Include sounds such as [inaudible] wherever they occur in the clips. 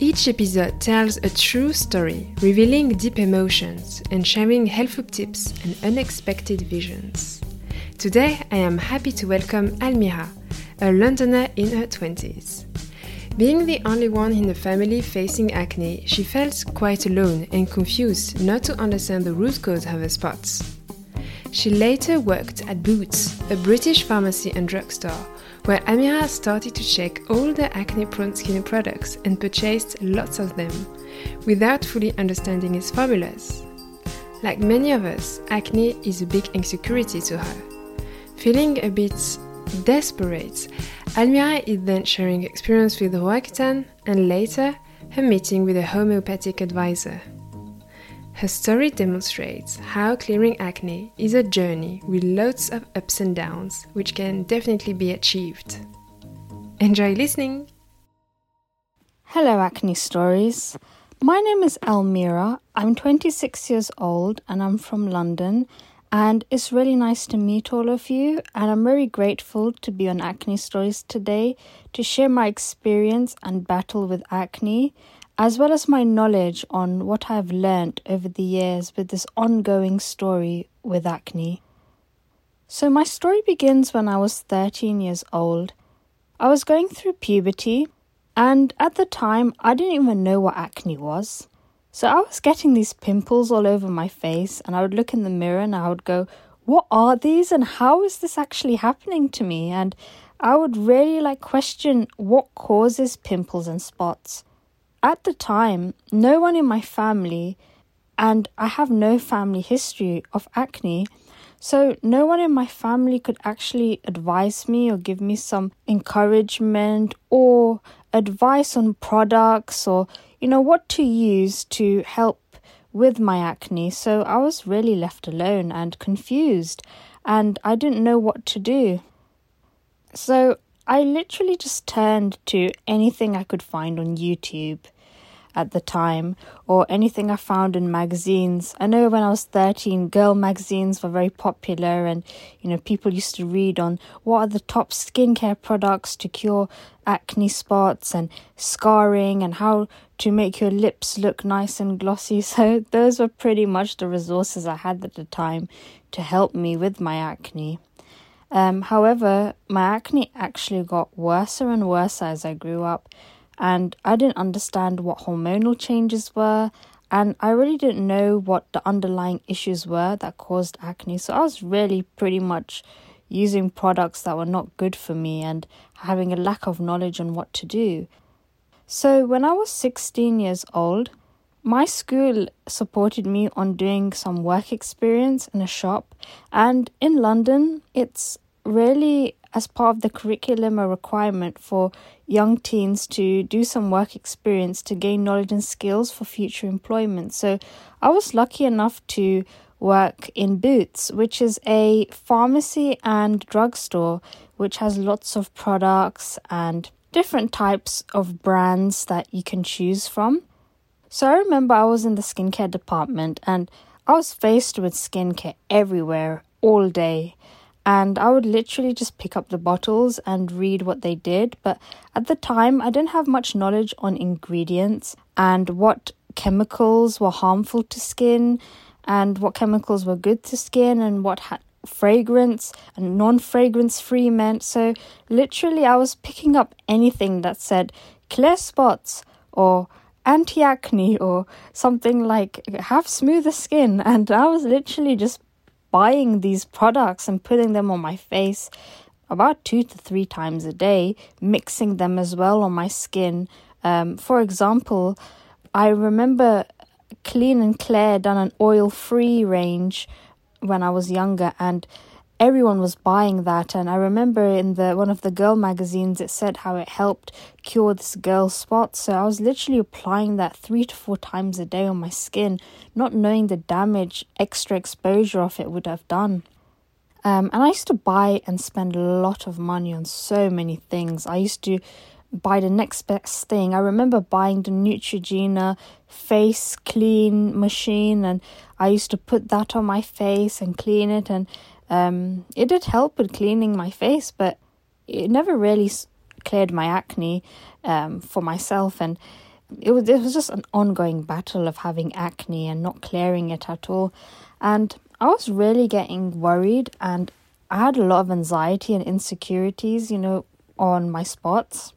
Each episode tells a true story, revealing deep emotions and sharing helpful tips and unexpected visions. Today, I am happy to welcome Almira, a Londoner in her 20s. Being the only one in the family facing acne, she felt quite alone and confused not to understand the root cause of her spots. She later worked at Boots, a British pharmacy and drugstore, where Amira started to check all the acne prone skin products and purchased lots of them, without fully understanding its formulas. Like many of us, acne is a big insecurity to her. Feeling a bit desperate, Almira is then sharing experience with Roaccutane and later her meeting with a homeopathic advisor. Her story demonstrates how clearing acne is a journey with lots of ups and downs, which can definitely be achieved. Enjoy listening! Hello, Acne Stories. My name is Elmira. I'm 26 years old and I'm from London. And it's really nice to meet all of you. And I'm very grateful to be on Acne Stories today to share my experience and battle with acne as well as my knowledge on what I've learnt over the years with this ongoing story with acne. So, my story begins when I was 13 years old. I was going through puberty, and at the time, I didn't even know what acne was. So, I was getting these pimples all over my face, and I would look in the mirror and I would go, What are these, and how is this actually happening to me? And I would really like question what causes pimples and spots at the time, no one in my family, and I have no family history of acne, so no one in my family could actually advise me or give me some encouragement or advice on products or, you know, what to use to help with my acne. So I was really left alone and confused, and I didn't know what to do. So I literally just turned to anything I could find on YouTube at the time or anything I found in magazines. I know when I was 13, girl magazines were very popular and you know people used to read on what are the top skincare products to cure acne spots and scarring and how to make your lips look nice and glossy. [laughs] So those were pretty much the resources I had at the time to help me with my acne. Um, however, my acne actually got worse and worse as I grew up, and I didn't understand what hormonal changes were, and I really didn't know what the underlying issues were that caused acne. So I was really pretty much using products that were not good for me and having a lack of knowledge on what to do. So when I was 16 years old, my school supported me on doing some work experience in a shop, and in London, it's really as part of the curriculum a requirement for young teens to do some work experience to gain knowledge and skills for future employment. So I was lucky enough to work in Boots, which is a pharmacy and drugstore which has lots of products and different types of brands that you can choose from. So I remember I was in the skincare department and I was faced with skincare everywhere all day. And I would literally just pick up the bottles and read what they did. But at the time, I didn't have much knowledge on ingredients and what chemicals were harmful to skin and what chemicals were good to skin and what fragrance and non fragrance free meant. So, literally, I was picking up anything that said clear spots or anti acne or something like have smoother skin. [laughs] And I was literally just buying these products and putting them on my face about two to three times a day, mixing them as well on my skin. Um, for example, I remember Clean and Clear done an oil free range when I was younger, and everyone was buying that and i remember in the one of the girl magazines it said how it helped cure this girl spot so i was literally applying that 3 to 4 times a day on my skin not knowing the damage extra exposure of it would have done Um, and I used to buy and spend a lot of money on so many things. I used to buy the next best thing. I remember buying the Neutrogena face clean machine, and I used to put that on my face and clean it, and um, it did help with cleaning my face, but it never really cleared my acne um, for myself, and it was it was just an ongoing battle of having acne and not clearing it at all, and I was really getting worried, and I had a lot of anxiety and insecurities, you know, on my spots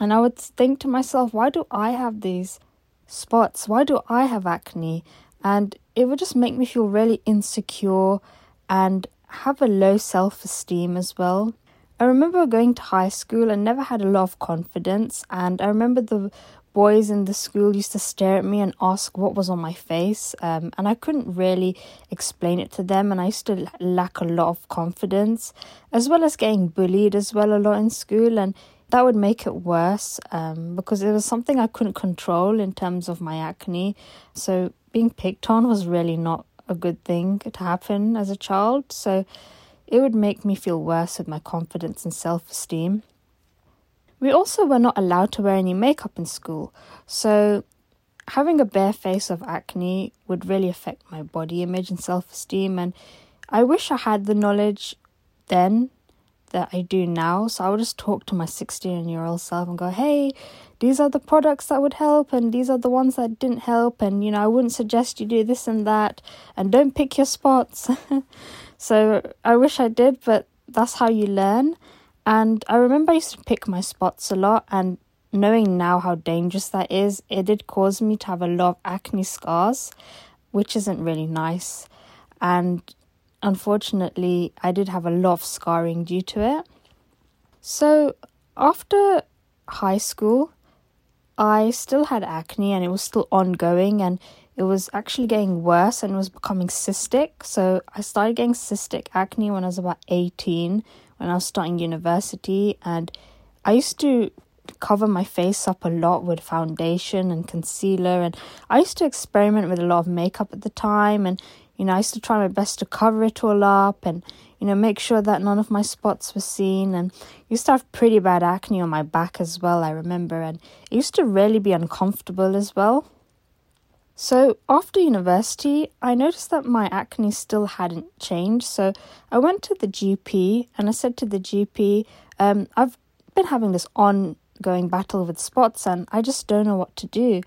and I would think to myself, why do I have these spots? Why do I have acne? And it would just make me feel really insecure and have a low self esteem as well. I remember going to high school and never had a lot of confidence, and I remember the boys in the school used to stare at me and ask what was on my face, um, and I couldn't really explain it to them, and I used to lack a lot of confidence, as well as getting bullied as well a lot in school, and that would make it worse um, because it was something I couldn't control in terms of my acne. So being picked on was really not a good thing to happen as a child. So it would make me feel worse with my confidence and self esteem. We also were not allowed to wear any makeup in school. So having a bare face of acne would really affect my body image and self esteem. And I wish I had the knowledge then that I do now. So I would just talk to my 16 year old self and go, hey, these are the products that would help, and these are the ones that didn't help. And, you know, I wouldn't suggest you do this and that, and don't pick your spots. [laughs] so I wish I did, but that's how you learn. And I remember I used to pick my spots a lot, and knowing now how dangerous that is, it did cause me to have a lot of acne scars, which isn't really nice. And unfortunately, I did have a lot of scarring due to it. So, after high school, I still had acne and it was still ongoing and it was actually getting worse and was becoming cystic. So, I started getting cystic acne when I was about 18 when I was starting university and I used to cover my face up a lot with foundation and concealer and I used to experiment with a lot of makeup at the time and you know, I used to try my best to cover it all up and, you know, make sure that none of my spots were seen. And used to have pretty bad acne on my back as well, I remember. And it used to really be uncomfortable as well. So after university, I noticed that my acne still hadn't changed. So I went to the GP and I said to the GP, um, I've been having this ongoing battle with spots and I just don't know what to do.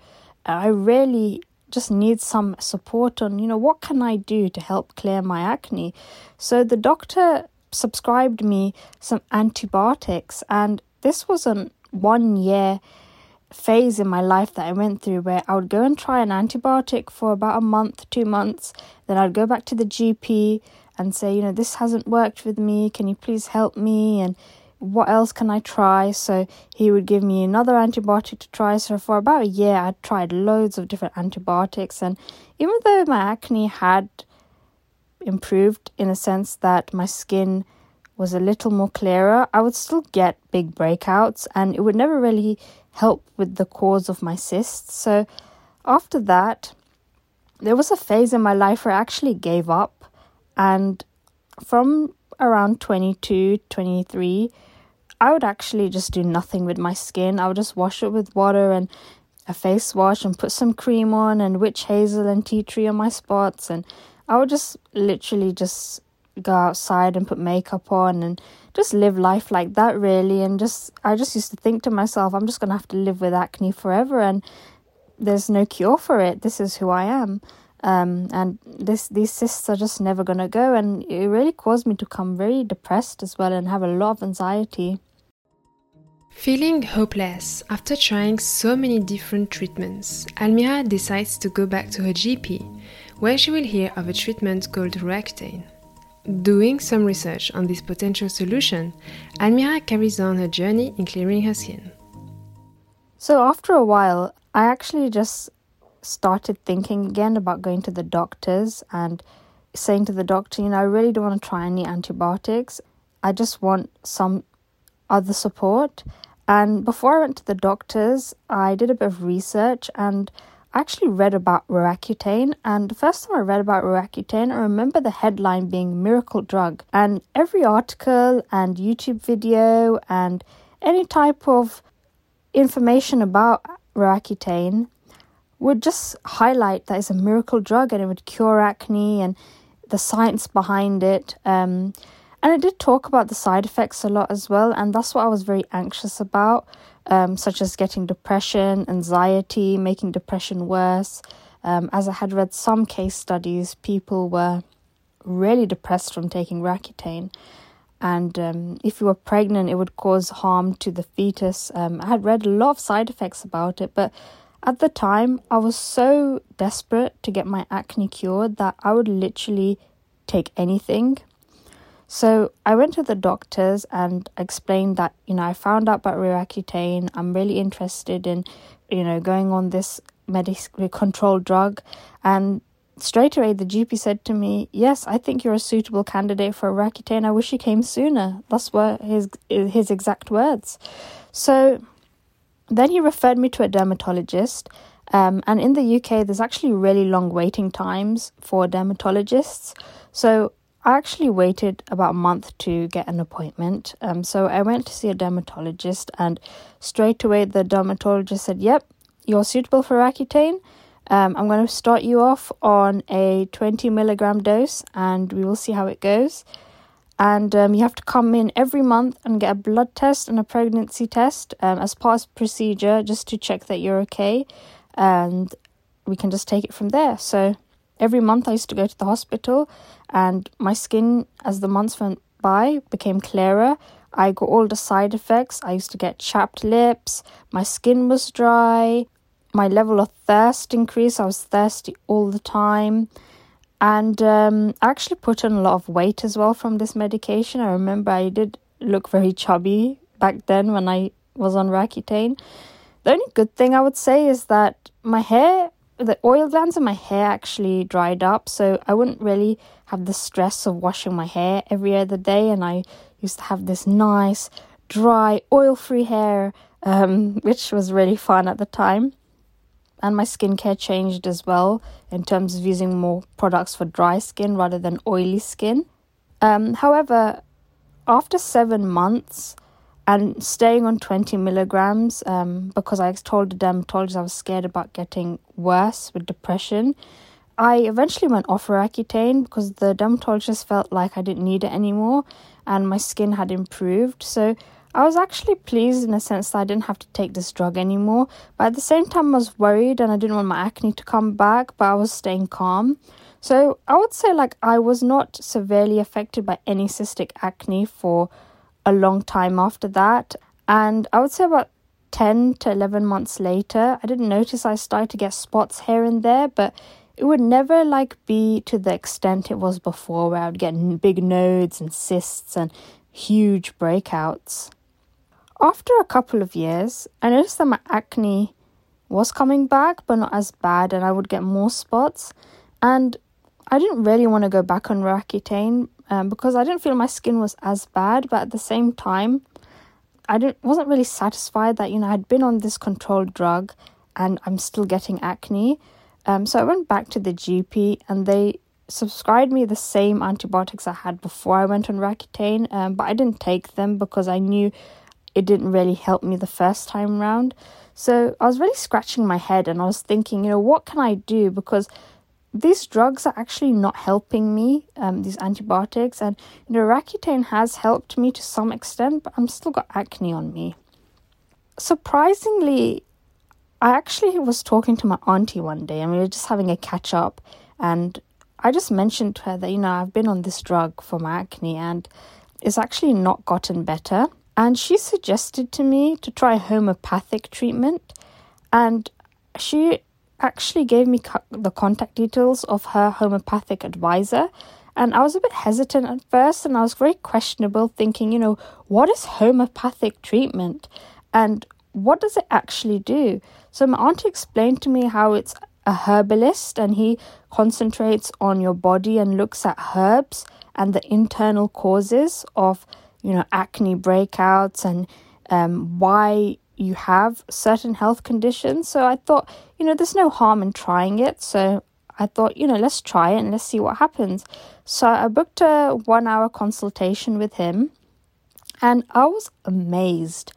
I really just need some support on, you know, what can I do to help clear my acne? So the doctor subscribed me some antibiotics, and this was a one year phase in my life that I went through where I would go and try an antibiotic for about a month, two months, then I'd go back to the GP and say, you know, this hasn't worked with me, can you please help me? And what else can I try? So he would give me another antibiotic to try. So for about a year, I tried loads of different antibiotics, and even though my acne had improved in a sense that my skin was a little more clearer, I would still get big breakouts, and it would never really help with the cause of my cysts. So after that, there was a phase in my life where I actually gave up, and from around 22, 23, I would actually just do nothing with my skin. I would just wash it with water and a face wash and put some cream on and witch hazel and tea tree on my spots and I would just literally just go outside and put makeup on and just live life like that really and just I just used to think to myself I'm just going to have to live with acne forever and there's no cure for it. This is who I am. Um, and this these cysts are just never gonna go, and it really caused me to come very depressed as well and have a lot of anxiety. Feeling hopeless after trying so many different treatments, Almira decides to go back to her GP, where she will hear of a treatment called Roaccutane. Doing some research on this potential solution, Almira carries on her journey in clearing her skin. So, after a while, I actually just started thinking again about going to the doctors and saying to the doctor, you know, I really don't want to try any antibiotics. I just want some other support. And before I went to the doctors, I did a bit of research and I actually read about Roaccutane, and the first time I read about Roaccutane, I remember the headline being Miracle Drug. And every article and YouTube video and any type of information about Roaccutane would just highlight that it's a miracle drug and it would cure acne and the science behind it. Um, and it did talk about the side effects a lot as well, and that's what I was very anxious about, um, such as getting depression, anxiety, making depression worse. Um, as I had read some case studies, people were really depressed from taking Roaccutane. And um, if you were pregnant, it would cause harm to the fetus. Um, I had read a lot of side effects about it, but at the time, I was so desperate to get my acne cured that I would literally take anything. So I went to the doctors and explained that, you know, I found out about Roaccutane. I'm really interested in, you know, going on this medically controlled drug. And straight away, the GP said to me, Yes, I think you're a suitable candidate for Roaccutane. I wish you came sooner. That's were his, his exact words. So then he referred me to a dermatologist. Um, and in the UK, there's actually really long waiting times for dermatologists. So I actually waited about a month to get an appointment. Um, so I went to see a dermatologist, and straight away the dermatologist said, "Yep, you're suitable for Accutane. Um, I'm going to start you off on a 20 milligram dose, and we will see how it goes." and um, you have to come in every month and get a blood test and a pregnancy test um, as part of procedure just to check that you're okay and we can just take it from there so every month i used to go to the hospital and my skin as the months went by became clearer. I got all the side effects. I used to get chapped lips. My skin was dry. My level of thirst increased. I was thirsty all the time. And um, I actually put on a lot of weight as well from this medication. I remember I did look very chubby back then when I was on Roaccutane. The only good thing I would say is that my hair, the oil glands in my hair actually dried up, so I wouldn't really have the stress of washing my hair every other day. And I used to have this nice, dry, oil free hair, um, [laughs] which was really fun at the time and my skincare changed as well in terms of using more products for dry skin rather than oily skin. Um, however, after seven months and staying on 20 milligrams, um, because I told the dermatologist I was scared about getting worse with depression, I eventually went off Roaccutane because the dermatologist felt like I didn't need it anymore and my skin had improved. So I was actually pleased in a sense that I didn't have to take this drug anymore, but at the same time, I was worried and I didn't want my acne to come back, but I was staying calm. So I would say, like, I was not severely affected by any cystic acne for a long time after that. And I would say about 10 to 11 months later, I didn't notice I started to get spots here and there, but it would never like be to the extent it was before where I would get big nodes and cysts and huge breakouts. After a couple of years, I noticed that my acne was coming back, but not as bad, and I would get more spots. And I didn't really want to go back on Roaccutane um, because I didn't feel my skin was as bad, but at the same time, I didn't wasn't really satisfied that you know I'd been on this controlled drug and I'm still getting acne. Um, so I went back to the GP and they subscribed me the same antibiotics I had before I went on Roaccutane, um, but I didn't take them because I knew it didn't really help me the first time round. So I was really scratching my head and I was thinking, you know, what can I do? Because these drugs are actually not helping me, um, these antibiotics. And, you know, Roaccutane has helped me to some extent, but I'm still got acne on me. Surprisingly, I actually was talking to my auntie one day and we were just having a catch up. And I just mentioned to her that, you know, I've been on this drug for my acne and it's actually not gotten better and she suggested to me to try homeopathic treatment and she actually gave me co- the contact details of her homeopathic advisor and I was a bit hesitant at first and I was very questionable thinking you know what is homeopathic treatment? And what does it actually do? So my auntie explained to me how it's a herbalist and he concentrates on your body and looks at herbs and the internal causes of you know, acne breakouts and um, why you have certain health conditions. So I thought, you know, there's no harm in trying it. So I thought, you know, let's try it and let's see what happens. So I booked a one hour consultation with him and I was amazed.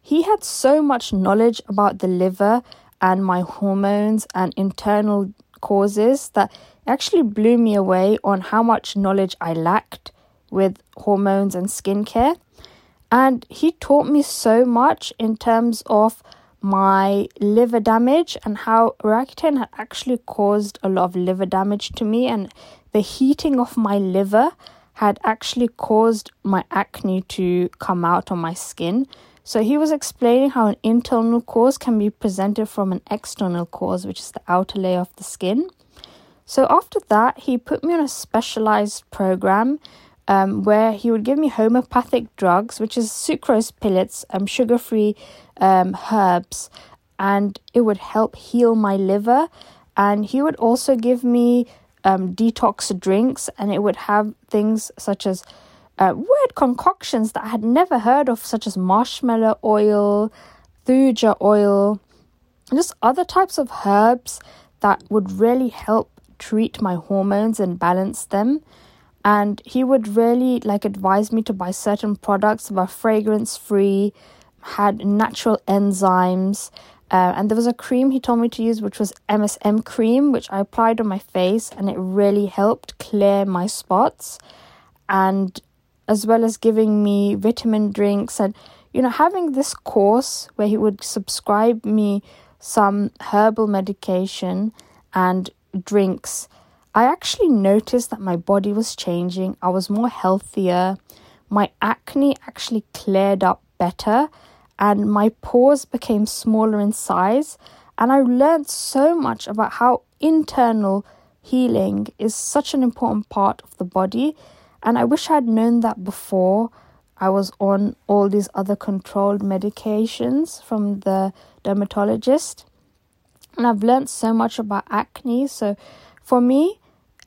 He had so much knowledge about the liver and my hormones and internal causes that actually blew me away on how much knowledge I lacked with hormones and skincare. And he taught me so much in terms of my liver damage and how Roaccutane had actually caused a lot of liver damage to me, and the heating of my liver had actually caused my acne to come out on my skin. So he was explaining how an internal cause can be presented from an external cause, which is the outer layer of the skin. So after that, he put me on a specialized program um, where he would give me homeopathic drugs, which is sucrose pellets, um, sugar free um, herbs, and it would help heal my liver. And he would also give me um, detox drinks, and it would have things such as uh, weird concoctions that I had never heard of, such as marshmallow oil, thuja oil, and just other types of herbs that would really help treat my hormones and balance them and he would really like advise me to buy certain products that were fragrance free had natural enzymes uh, and there was a cream he told me to use which was msm cream which i applied on my face and it really helped clear my spots. And as well as giving me vitamin drinks and you know having this course where he would subscribe me some herbal medication and drinks I actually noticed that my body was changing. I was more healthier. My acne actually cleared up better and my pores became smaller in size. And I learned so much about how internal healing is such an important part of the body. And I wish I'd known that before I was on all these other controlled medications from the dermatologist. And I've learned so much about acne. So for me,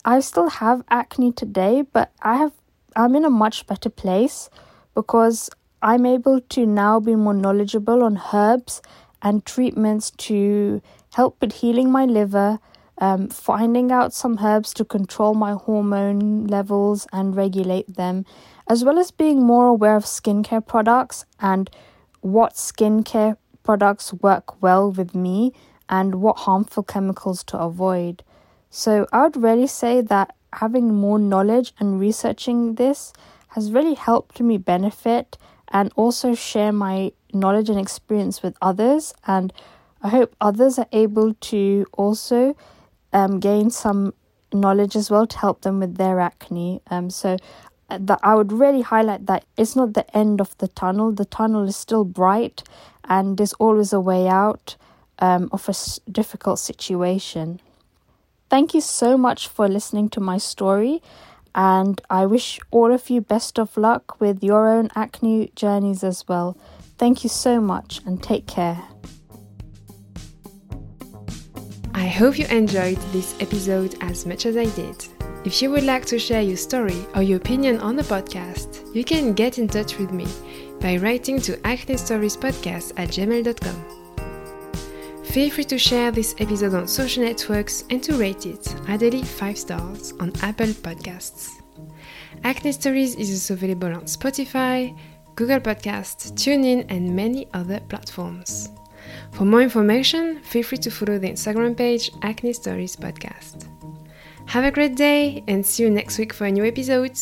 I still have acne today, but I have I'm in a much better place because I'm able to now be more knowledgeable on herbs and treatments to help with healing my liver, um, finding out some herbs to control my hormone levels and regulate them, as well as being more aware of skincare products and what skincare products work well with me and what harmful chemicals to avoid. So I would really say that having more knowledge and researching this has really helped me benefit and also share my knowledge and experience with others. And I hope others are able to also um, gain some knowledge as well to help them with their acne. Um, so uh, that I would really highlight that it's not the end of the tunnel. The tunnel is still bright, and there's always a way out um, of a difficult situation. Thank you so much for listening to my story, and I wish all of you best of luck with your own acne journeys as well. Thank you so much and take care. I hope you enjoyed this episode as much as I did. If you would like to share your story or your opinion on the podcast, you can get in touch with me by writing to acne stories podcast at gmail.com. Feel free to share this episode on social networks and to rate it, ideally 5 stars, on Apple Podcasts. Acne Stories is also available on Spotify, Google Podcasts, TuneIn, and many other platforms. For more information, feel free to follow the Instagram page Acne Stories Podcast. Have a great day and see you next week for a new episode.